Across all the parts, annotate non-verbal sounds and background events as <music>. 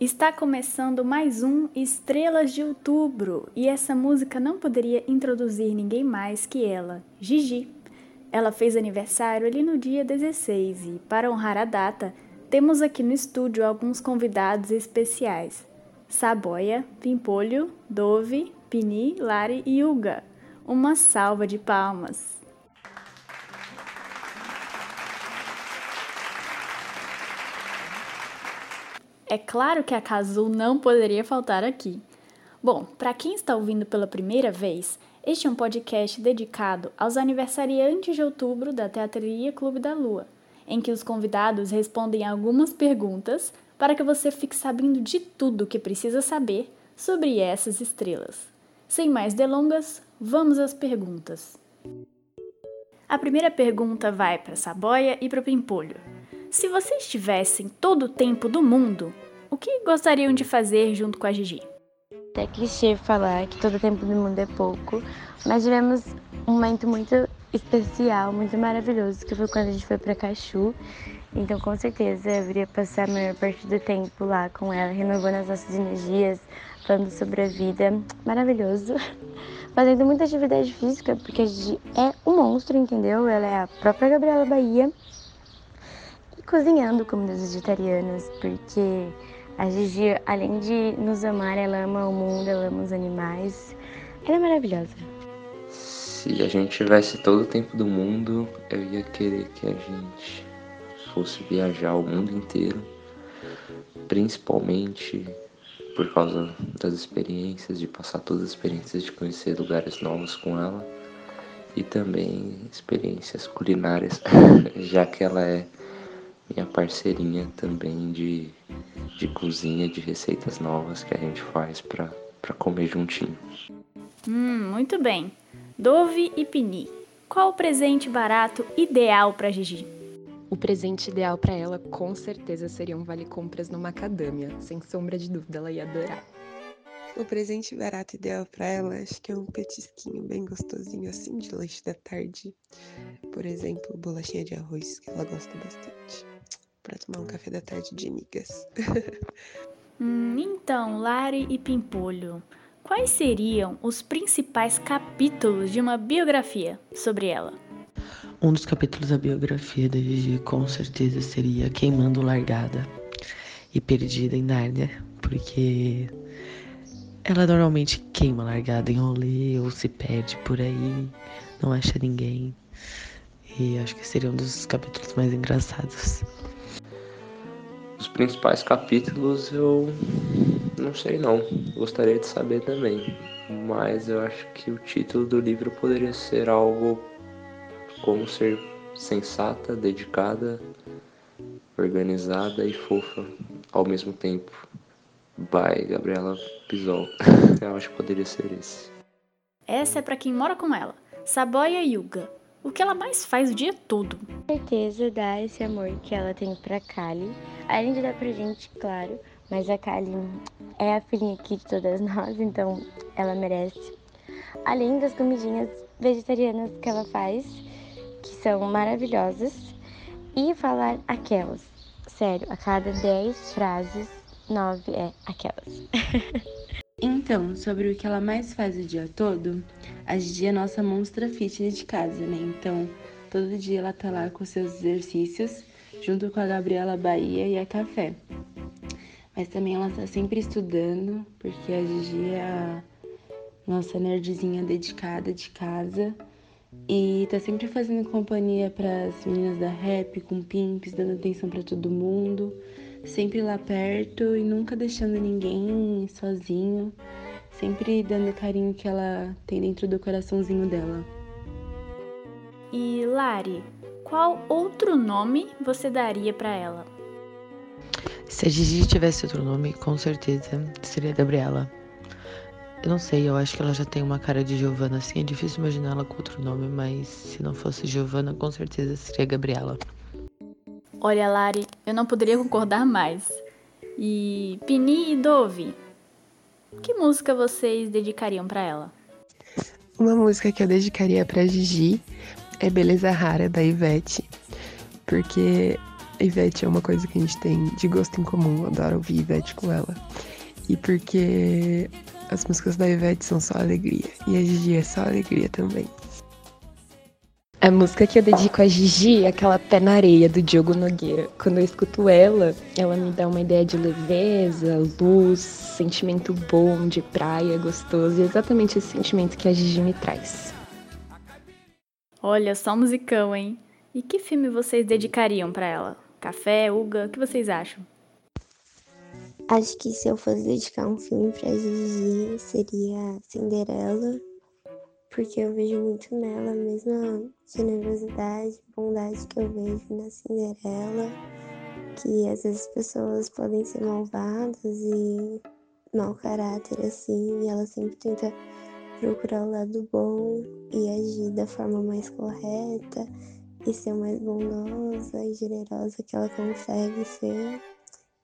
Está começando mais um Estrelas de Outubro e essa música não poderia introduzir ninguém mais que ela, Gigi. Ela fez aniversário ali no dia 16 e, para honrar a data, temos aqui no estúdio alguns convidados especiais: Saboia, Pimpolho, Dove, Pini, Lari e Uga. Uma salva de palmas! É claro que a Casul não poderia faltar aqui. Bom, para quem está ouvindo pela primeira vez, este é um podcast dedicado aos aniversariantes de outubro da Teatria Clube da Lua, em que os convidados respondem algumas perguntas para que você fique sabendo de tudo o que precisa saber sobre essas estrelas. Sem mais delongas, vamos às perguntas. A primeira pergunta vai para Saboia e para o Pimpolho. Se vocês tivessem todo o tempo do mundo, o que gostariam de fazer junto com a Gigi? É clichê falar que todo o tempo do mundo é pouco, mas tivemos um momento muito especial, muito maravilhoso, que foi quando a gente foi para Cachu. Então, com certeza, eu iria passar a maior parte do tempo lá com ela, renovando as nossas energias, falando sobre a vida. Maravilhoso. <laughs> Fazendo muita atividade física, porque a Gigi é um monstro, entendeu? Ela é a própria Gabriela Bahia cozinhando como dos vegetarianos, porque a Gigi, além de nos amar, ela ama o mundo, ela ama os animais. Ela é maravilhosa. Se a gente tivesse todo o tempo do mundo, eu ia querer que a gente fosse viajar o mundo inteiro, principalmente por causa das experiências, de passar todas as experiências, de conhecer lugares novos com ela e também experiências culinárias, <laughs> já que ela é minha parceirinha também de, de cozinha, de receitas novas que a gente faz para comer juntinho. Hum, muito bem. Dove e Pini, qual o presente barato ideal para Gigi? O presente ideal para ela com certeza seria um vale compras no Macadâmia, sem sombra de dúvida, ela ia adorar. O presente barato ideal para ela, acho que é um petisquinho bem gostosinho assim de lanche da tarde. Por exemplo, bolachinha de arroz, que ela gosta bastante para tomar um café da tarde de amigas. hum, então, Lari e Pimpolho, quais seriam os principais capítulos de uma biografia sobre ela? Um dos capítulos da biografia da Gigi com certeza seria Queimando Largada e Perdida em Nárnia, porque ela normalmente queima largada em rolê ou se perde por aí, não acha ninguém. E acho que seria um dos capítulos mais engraçados. Os principais capítulos eu não sei não, gostaria de saber também. Mas eu acho que o título do livro poderia ser algo como ser sensata, dedicada, organizada e fofa ao mesmo tempo. By Gabriela Pisol. <laughs> eu acho que poderia ser esse. Essa é para quem mora com ela. Saboia Yuga. O que ela mais faz o dia todo? Com certeza dá esse amor que ela tem pra Kali. Além de dar pra gente, claro, mas a Kali é a filhinha aqui de todas <laughs> nós, então ela merece. Além das comidinhas vegetarianas que ela faz, que são maravilhosas, e falar aquelas. Sério, a cada 10 frases, 9 é aquelas. <laughs> Então, sobre o que ela mais faz o dia todo, a Gigi é nossa monstra fitness de casa, né? Então, todo dia ela tá lá com seus exercícios, junto com a Gabriela Bahia e a Café. Mas também ela tá sempre estudando, porque a Gigi é a nossa nerdzinha dedicada de casa. E tá sempre fazendo companhia para as meninas da rap, com pimps, dando atenção para todo mundo sempre lá perto e nunca deixando ninguém sozinho, sempre dando o carinho que ela tem dentro do coraçãozinho dela. E Lari, qual outro nome você daria para ela? Se a Gigi tivesse outro nome, com certeza seria Gabriela. Eu não sei, eu acho que ela já tem uma cara de Giovana assim, é difícil imaginar ela com outro nome, mas se não fosse Giovana, com certeza seria Gabriela. Olha, Lari, eu não poderia concordar mais. E Pini e Dove, que música vocês dedicariam para ela? Uma música que eu dedicaria para Gigi é Beleza Rara da Ivete, porque Ivete é uma coisa que a gente tem de gosto em comum. Adoro ouvir Ivete com ela. E porque as músicas da Ivete são só alegria. E a Gigi é só alegria também. A música que eu dedico a Gigi é aquela Pé na Areia, do Diogo Nogueira. Quando eu escuto ela, ela me dá uma ideia de leveza, luz, sentimento bom, de praia, gostoso. E é exatamente esse sentimento que a Gigi me traz. Olha, só musicão, hein? E que filme vocês dedicariam para ela? Café, Uga, o que vocês acham? Acho que se eu fosse dedicar um filme pra Gigi, seria Cinderela porque eu vejo muito nela a mesma generosidade, bondade que eu vejo na Cinderela, que às vezes as pessoas podem ser malvadas e mau caráter assim, e ela sempre tenta procurar o lado bom e agir da forma mais correta e ser mais bondosa e generosa que ela consegue ser.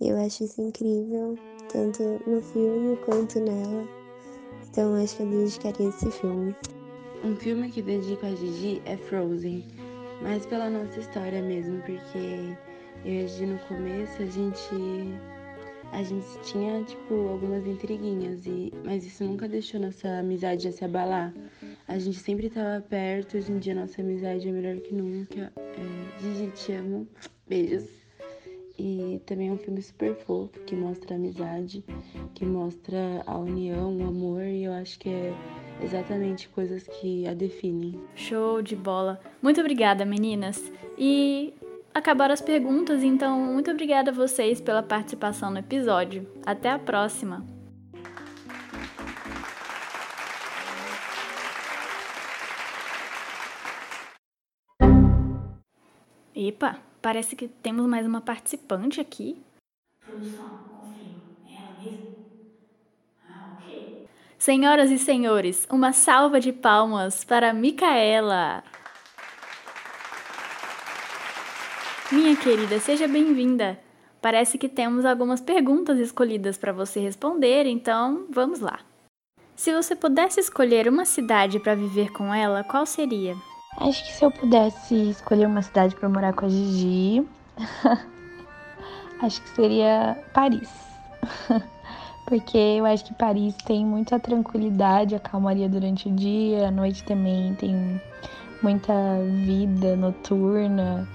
E eu acho isso incrível, tanto no filme quanto nela. Então acho que eu dedicaria esse filme. Um filme que dedico a Gigi é Frozen, mas pela nossa história mesmo, porque eu e a Gigi no começo a gente a gente tinha tipo algumas intriguinhas e mas isso nunca deixou nossa amizade se abalar. A gente sempre estava perto, hoje em dia nossa amizade é melhor que nunca. É, Gigi, te amo. Beijos. E também é um filme super fofo que mostra a amizade, que mostra a união, o amor, acho que é exatamente coisas que a definem. Show de bola. Muito obrigada, meninas. E acabaram as perguntas, então muito obrigada a vocês pela participação no episódio. Até a próxima. Epa, Parece que temos mais uma participante aqui. Produção, confirma. É ela mesmo? Ah, ok. Senhoras e senhores, uma salva de palmas para Micaela. Minha querida, seja bem-vinda. Parece que temos algumas perguntas escolhidas para você responder, então vamos lá. Se você pudesse escolher uma cidade para viver com ela, qual seria? Acho que se eu pudesse escolher uma cidade para morar com a Gigi, <laughs> acho que seria Paris. <laughs> Porque eu acho que Paris tem muita tranquilidade, a calmaria durante o dia, à noite também tem muita vida noturna.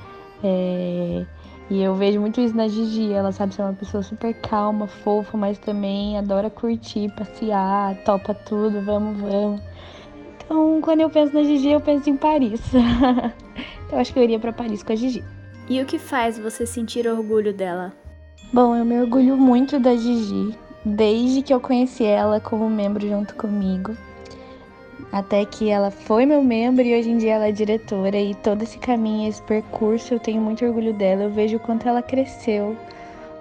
É... E eu vejo muito isso na Gigi. Ela sabe ser uma pessoa super calma, fofa, mas também adora curtir, passear, topa tudo, vamos, vamos. Então, quando eu penso na Gigi, eu penso em Paris. <laughs> então, acho que eu iria para Paris com a Gigi. E o que faz você sentir orgulho dela? Bom, eu me orgulho muito da Gigi, desde que eu conheci ela como membro junto comigo. Até que ela foi meu membro e hoje em dia ela é diretora. E todo esse caminho, esse percurso, eu tenho muito orgulho dela. Eu vejo o quanto ela cresceu,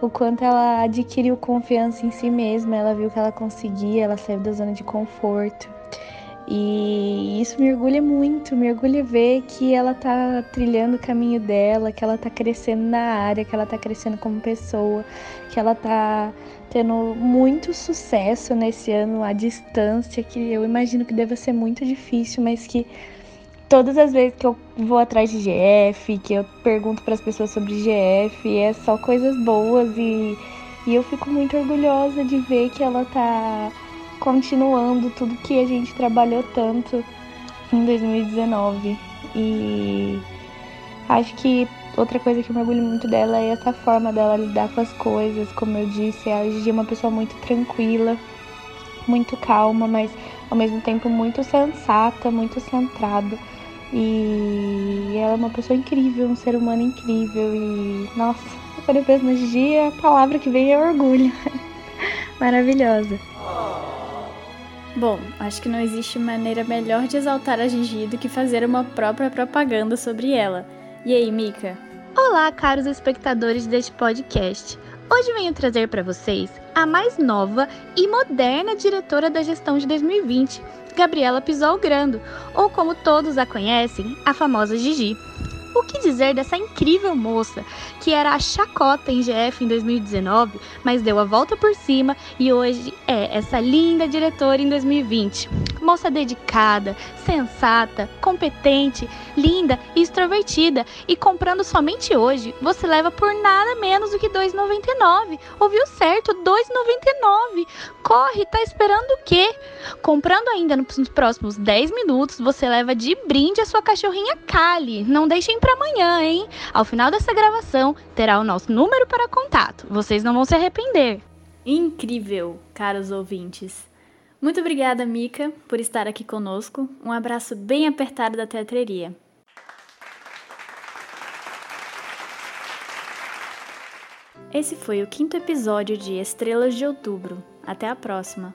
o quanto ela adquiriu confiança em si mesma. Ela viu que ela conseguia, ela saiu da zona de conforto. E isso me orgulha muito, me orgulha ver que ela tá trilhando o caminho dela, que ela tá crescendo na área, que ela tá crescendo como pessoa, que ela tá tendo muito sucesso nesse ano à distância, que eu imagino que deva ser muito difícil, mas que todas as vezes que eu vou atrás de GF, que eu pergunto para as pessoas sobre GF, é só coisas boas e, e eu fico muito orgulhosa de ver que ela tá continuando tudo que a gente trabalhou tanto em 2019. E acho que outra coisa que eu me orgulho muito dela é essa forma dela lidar com as coisas. Como eu disse, a Gigi é uma pessoa muito tranquila, muito calma, mas ao mesmo tempo muito sensata, muito centrada. E ela é uma pessoa incrível, um ser humano incrível. E nossa, quando eu penso na Gigi, a palavra que vem é orgulho. <laughs> Maravilhosa. Bom, acho que não existe maneira melhor de exaltar a Gigi do que fazer uma própria propaganda sobre ela. E aí, Mika? Olá, caros espectadores deste podcast. Hoje venho trazer para vocês a mais nova e moderna diretora da gestão de 2020, Gabriela Pisol Grando, ou como todos a conhecem, a famosa Gigi. O que dizer dessa incrível moça, que era a chacota em GF em 2019, mas deu a volta por cima e hoje é essa linda diretora em 2020. Moça dedicada, sensata, competente, linda e extrovertida. E comprando somente hoje, você leva por nada menos do que R$ 2,99. Ouviu certo? R$ 2,99. Corre, tá esperando o quê? Comprando ainda nos próximos 10 minutos, você leva de brinde a sua cachorrinha Kali. Não deixem para amanhã, hein? Ao final dessa gravação, terá o nosso número para contato. Vocês não vão se arrepender. Incrível, caros ouvintes. Muito obrigada, Mica, por estar aqui conosco. Um abraço bem apertado da teatreria. Esse foi o quinto episódio de Estrelas de Outubro. Até a próxima!